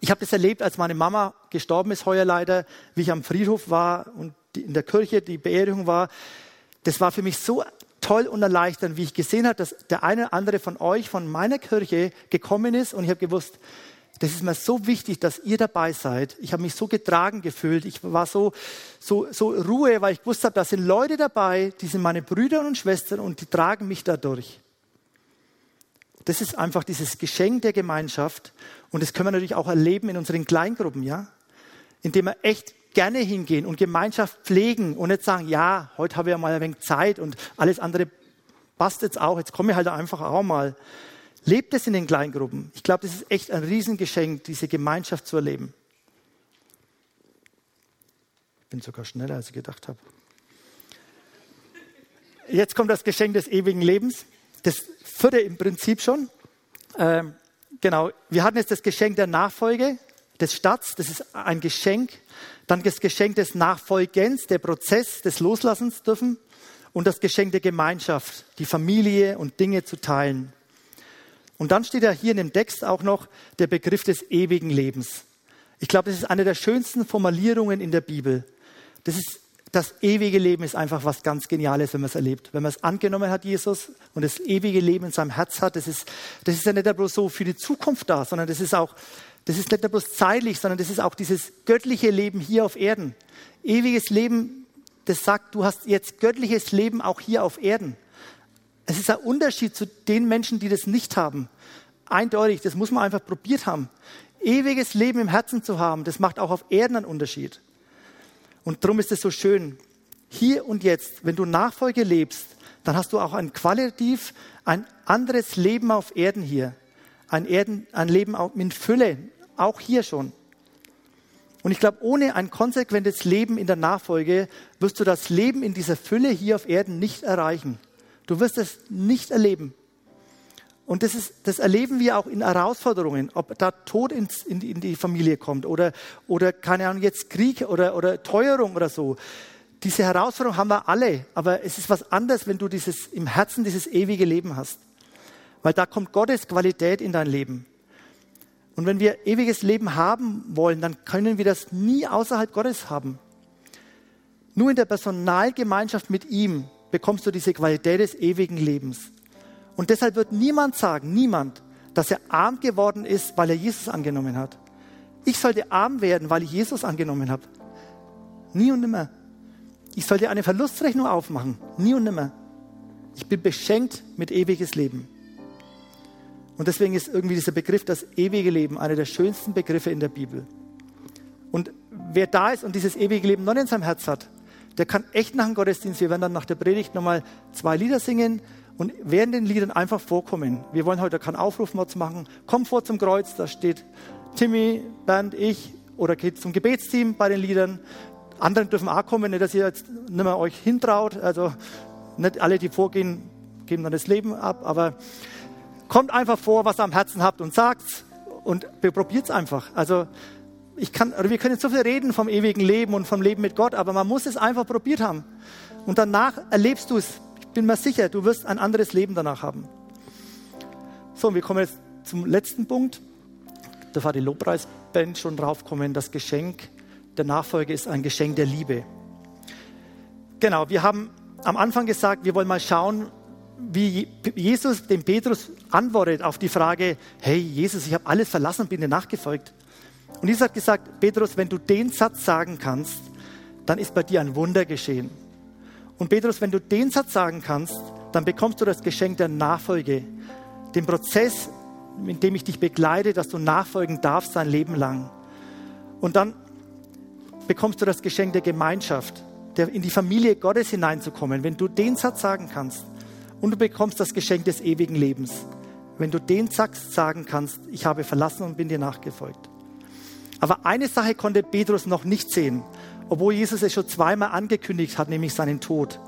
Ich habe das erlebt, als meine Mama gestorben ist, heuer leider, wie ich am Friedhof war und in der Kirche die Beerdigung war. Das war für mich so toll und erleichternd, wie ich gesehen habe, dass der eine oder andere von euch, von meiner Kirche gekommen ist und ich habe gewusst, das ist mir so wichtig, dass ihr dabei seid. Ich habe mich so getragen gefühlt. Ich war so, so, so Ruhe, weil ich gewusst habe, da sind Leute dabei, die sind meine Brüder und Schwestern und die tragen mich dadurch. Das ist einfach dieses Geschenk der Gemeinschaft und das können wir natürlich auch erleben in unseren Kleingruppen, ja? Indem wir echt gerne hingehen und Gemeinschaft pflegen und nicht sagen, ja, heute habe ich ja mal ein wenig Zeit und alles andere passt jetzt auch, jetzt komme ich halt einfach auch mal. Lebt es in den Kleingruppen. Ich glaube, das ist echt ein Riesengeschenk, diese Gemeinschaft zu erleben. Ich bin sogar schneller, als ich gedacht habe. Jetzt kommt das Geschenk des ewigen Lebens. Das vierte im Prinzip schon. Ähm, genau, wir hatten jetzt das Geschenk der Nachfolge des Stats. Das ist ein Geschenk dann das Geschenk des Nachfolgens, der Prozess des Loslassens dürfen und das Geschenk der Gemeinschaft, die Familie und Dinge zu teilen. Und dann steht ja hier in dem Text auch noch der Begriff des ewigen Lebens. Ich glaube, das ist eine der schönsten Formulierungen in der Bibel. Das ist das ewige Leben ist einfach was ganz Geniales, wenn man es erlebt. Wenn man es angenommen hat, Jesus, und das ewige Leben in seinem Herz hat, das ist, das ist ja nicht bloß so für die Zukunft da, sondern das ist auch das ist nicht nur bloß zeitlich, sondern das ist auch dieses göttliche Leben hier auf Erden. Ewiges Leben, das sagt, du hast jetzt göttliches Leben auch hier auf Erden. Es ist ein Unterschied zu den Menschen, die das nicht haben. Eindeutig, das muss man einfach probiert haben. Ewiges Leben im Herzen zu haben, das macht auch auf Erden einen Unterschied. Und darum ist es so schön. Hier und jetzt, wenn du Nachfolge lebst, dann hast du auch ein qualitativ ein anderes Leben auf Erden hier. Ein, Erden, ein Leben mit Fülle, auch hier schon. Und ich glaube, ohne ein konsequentes Leben in der Nachfolge wirst du das Leben in dieser Fülle hier auf Erden nicht erreichen. Du wirst es nicht erleben. Und das, ist, das erleben wir auch in Herausforderungen, ob da Tod ins, in, die, in, die, Familie kommt oder, oder, keine Ahnung, jetzt Krieg oder, oder Teuerung oder so. Diese Herausforderung haben wir alle, aber es ist was anderes, wenn du dieses, im Herzen dieses ewige Leben hast. Weil da kommt Gottes Qualität in dein Leben. Und wenn wir ewiges Leben haben wollen, dann können wir das nie außerhalb Gottes haben. Nur in der Personalgemeinschaft mit ihm bekommst du diese Qualität des ewigen Lebens. Und deshalb wird niemand sagen, niemand, dass er arm geworden ist, weil er Jesus angenommen hat. Ich sollte arm werden, weil ich Jesus angenommen habe. Nie und nimmer. Ich sollte eine Verlustrechnung aufmachen. Nie und nimmer. Ich bin beschenkt mit ewiges Leben. Und deswegen ist irgendwie dieser Begriff das ewige Leben einer der schönsten Begriffe in der Bibel. Und wer da ist und dieses ewige Leben noch in seinem Herz hat, der kann echt nach dem Gottesdienst, wir werden dann nach der Predigt nochmal zwei Lieder singen und während den Liedern einfach vorkommen. Wir wollen heute keinen Aufrufmodus machen. Komm vor zum Kreuz, da steht Timmy, Bernd, ich oder geht zum Gebetsteam bei den Liedern. Andere dürfen auch kommen, nicht, dass ihr jetzt nicht mehr euch hintraut. Also nicht alle, die vorgehen, geben dann das Leben ab, aber kommt einfach vor, was ihr am Herzen habt und sagt's und probiert es einfach. Also ich kann, wir können so viel reden vom ewigen Leben und vom Leben mit Gott, aber man muss es einfach probiert haben. Und danach erlebst du es. Ich bin mir sicher, du wirst ein anderes Leben danach haben. So, wir kommen jetzt zum letzten Punkt. Da war die Lobpreisband schon draufkommen. Das Geschenk der Nachfolge ist ein Geschenk der Liebe. Genau, wir haben am Anfang gesagt, wir wollen mal schauen, wie Jesus dem Petrus antwortet auf die Frage, hey Jesus, ich habe alles verlassen und bin dir nachgefolgt. Und Jesus hat gesagt, Petrus, wenn du den Satz sagen kannst, dann ist bei dir ein Wunder geschehen. Und Petrus, wenn du den Satz sagen kannst, dann bekommst du das Geschenk der Nachfolge, den Prozess, in dem ich dich begleite, dass du nachfolgen darfst dein Leben lang. Und dann bekommst du das Geschenk der Gemeinschaft, der, in die Familie Gottes hineinzukommen. Wenn du den Satz sagen kannst und du bekommst das Geschenk des ewigen Lebens, wenn du den Satz sagen kannst, ich habe verlassen und bin dir nachgefolgt. Aber eine Sache konnte Petrus noch nicht sehen, obwohl Jesus es schon zweimal angekündigt hat, nämlich seinen Tod.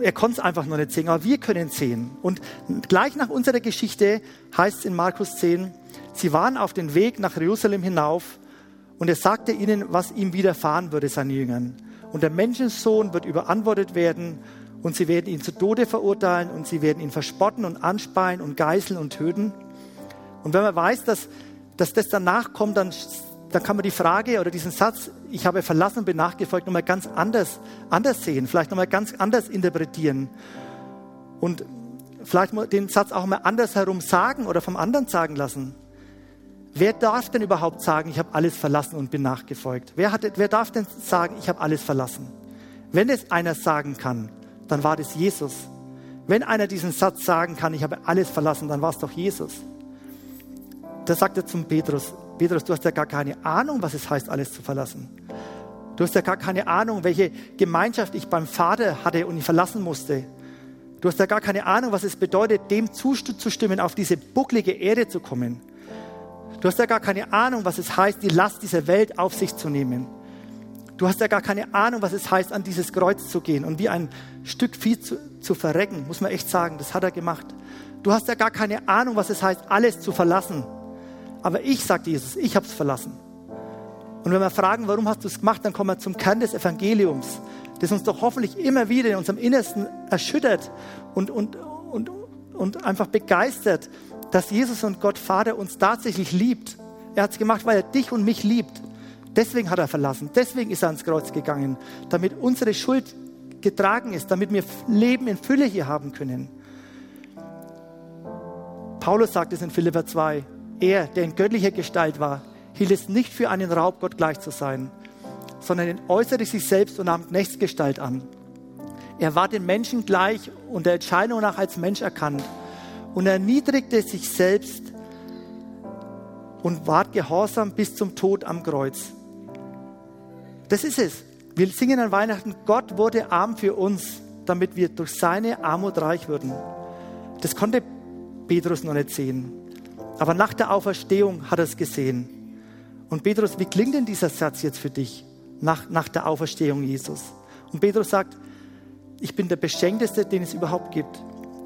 Er konnte es einfach noch nicht sehen, aber wir können es sehen. Und gleich nach unserer Geschichte heißt es in Markus 10, sie waren auf dem Weg nach Jerusalem hinauf und er sagte ihnen, was ihm widerfahren würde, seinen Jüngern. Und der Menschensohn wird überantwortet werden und sie werden ihn zu Tode verurteilen und sie werden ihn verspotten und anspeien und geißeln und töten. Und wenn man weiß, dass, dass das danach kommt, dann dann kann man die Frage oder diesen Satz, ich habe verlassen und bin nachgefolgt, nochmal ganz anders, anders sehen, vielleicht nochmal ganz anders interpretieren. Und vielleicht den Satz auch mal andersherum sagen oder vom anderen sagen lassen. Wer darf denn überhaupt sagen, ich habe alles verlassen und bin nachgefolgt? Wer, hat, wer darf denn sagen, ich habe alles verlassen? Wenn es einer sagen kann, dann war das Jesus. Wenn einer diesen Satz sagen kann, ich habe alles verlassen, dann war es doch Jesus. Da sagt er zum Petrus, Petrus, du hast ja gar keine Ahnung, was es heißt, alles zu verlassen. Du hast ja gar keine Ahnung, welche Gemeinschaft ich beim Vater hatte und ihn verlassen musste. Du hast ja gar keine Ahnung, was es bedeutet, dem zuzustimmen, auf diese bucklige Erde zu kommen. Du hast ja gar keine Ahnung, was es heißt, die Last dieser Welt auf sich zu nehmen. Du hast ja gar keine Ahnung, was es heißt, an dieses Kreuz zu gehen und wie ein Stück Vieh zu, zu verrecken, muss man echt sagen. Das hat er gemacht. Du hast ja gar keine Ahnung, was es heißt, alles zu verlassen aber ich, sagt Jesus, ich habe es verlassen. Und wenn wir fragen, warum hast du es gemacht, dann kommen wir zum Kern des Evangeliums, das uns doch hoffentlich immer wieder in unserem Innersten erschüttert und, und, und, und einfach begeistert, dass Jesus und Gott Vater uns tatsächlich liebt. Er hat es gemacht, weil er dich und mich liebt. Deswegen hat er verlassen. Deswegen ist er ans Kreuz gegangen, damit unsere Schuld getragen ist, damit wir Leben in Fülle hier haben können. Paulus sagt es in Philipper 2. Er, der in göttlicher Gestalt war, hielt es nicht für einen Raub, Gott gleich zu sein, sondern äußerte sich selbst und nahm Knechtsgestalt an. Er war den Menschen gleich und der Entscheidung nach als Mensch erkannt und erniedrigte sich selbst und ward gehorsam bis zum Tod am Kreuz. Das ist es. Wir singen an Weihnachten, Gott wurde arm für uns, damit wir durch seine Armut reich würden. Das konnte Petrus noch nicht sehen. Aber nach der Auferstehung hat er es gesehen. Und Petrus, wie klingt denn dieser Satz jetzt für dich nach, nach der Auferstehung Jesus? Und Petrus sagt, ich bin der Beschenkteste, den es überhaupt gibt.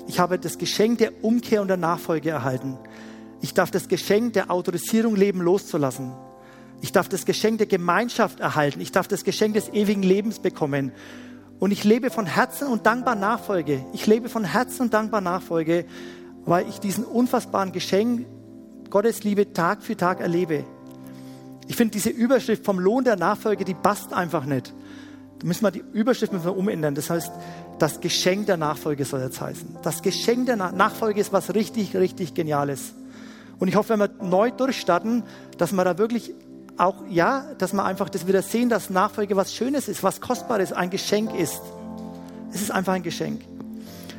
Ich habe das Geschenk der Umkehr und der Nachfolge erhalten. Ich darf das Geschenk der Autorisierung leben loszulassen. Ich darf das Geschenk der Gemeinschaft erhalten. Ich darf das Geschenk des ewigen Lebens bekommen. Und ich lebe von Herzen und dankbar Nachfolge. Ich lebe von Herzen und dankbar Nachfolge, weil ich diesen unfassbaren Geschenk Gottes Liebe Tag für Tag erlebe. Ich finde diese Überschrift vom Lohn der Nachfolge, die passt einfach nicht. Da müssen wir die Überschrift müssen wir umändern. Das heißt, das Geschenk der Nachfolge soll jetzt heißen. Das Geschenk der Nachfolge ist was richtig, richtig Geniales. Und ich hoffe, wenn wir neu durchstarten, dass wir da wirklich auch, ja, dass wir einfach das wieder sehen, dass Nachfolge was Schönes ist, was Kostbares, ein Geschenk ist. Es ist einfach ein Geschenk.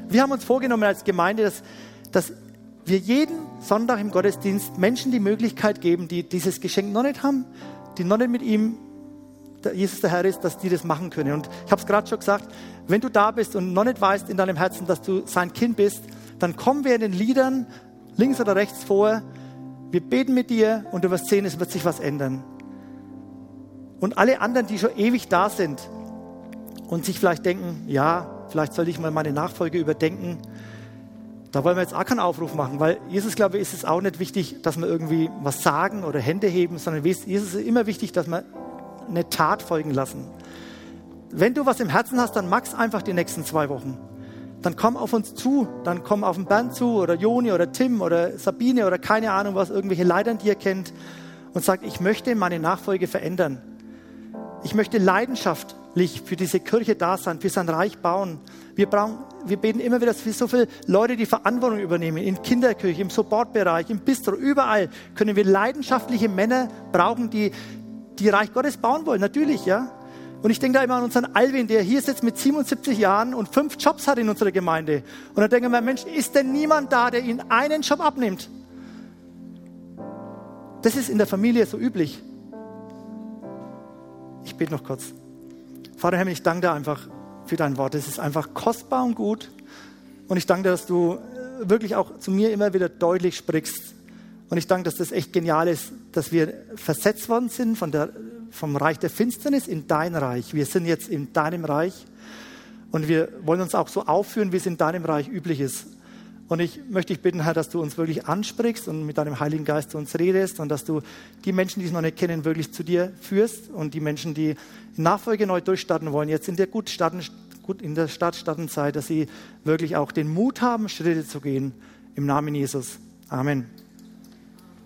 Wir haben uns vorgenommen als Gemeinde, dass, dass wir jeden Sonntag im Gottesdienst Menschen die Möglichkeit geben, die dieses Geschenk noch nicht haben, die noch nicht mit ihm, Jesus der Herr ist, dass die das machen können. Und ich habe es gerade schon gesagt, wenn du da bist und noch nicht weißt in deinem Herzen, dass du sein Kind bist, dann kommen wir in den Liedern links oder rechts vor. Wir beten mit dir und du wirst sehen, es wird sich was ändern. Und alle anderen, die schon ewig da sind und sich vielleicht denken, ja, vielleicht sollte ich mal meine Nachfolge überdenken, da wollen wir jetzt auch keinen Aufruf machen, weil Jesus, glaube ich, ist es auch nicht wichtig, dass wir irgendwie was sagen oder Hände heben, sondern Jesus ist immer wichtig, dass wir eine Tat folgen lassen. Wenn du was im Herzen hast, dann magst einfach die nächsten zwei Wochen. Dann komm auf uns zu, dann komm auf den Bernd zu oder Joni oder Tim oder Sabine oder keine Ahnung was, irgendwelche Leitern, die ihr kennt und sag, ich möchte meine Nachfolge verändern. Ich möchte Leidenschaft für diese Kirche da sein, für sein Reich bauen. Wir, brauchen, wir beten immer wieder für so viele Leute, die Verantwortung übernehmen, in Kinderkirche, im Supportbereich, im Bistro, überall können wir leidenschaftliche Männer brauchen, die, die Reich Gottes bauen wollen, natürlich, ja. Und ich denke da immer an unseren Alvin, der hier sitzt mit 77 Jahren und fünf Jobs hat in unserer Gemeinde. Und dann denke ich mir, Mensch, ist denn niemand da, der ihn einen Job abnimmt? Das ist in der Familie so üblich. Ich bete noch kurz. Vater Himmel, ich danke dir einfach für dein Wort. Es ist einfach kostbar und gut. Und ich danke dir, dass du äh, wirklich auch zu mir immer wieder deutlich sprichst. Und ich danke, dass das echt genial ist, dass wir versetzt worden sind von der, vom Reich der Finsternis in dein Reich. Wir sind jetzt in deinem Reich. Und wir wollen uns auch so aufführen, wie es in deinem Reich üblich ist. Und ich möchte dich bitten, Herr, dass du uns wirklich ansprichst und mit deinem Heiligen Geist zu uns redest und dass du die Menschen, die es noch nicht kennen, wirklich zu dir führst und die Menschen, die Nachfolge neu durchstarten wollen, jetzt in der gut, starten, gut in der Startstartenzeit, dass sie wirklich auch den Mut haben, Schritte zu gehen. Im Namen Jesus. Amen.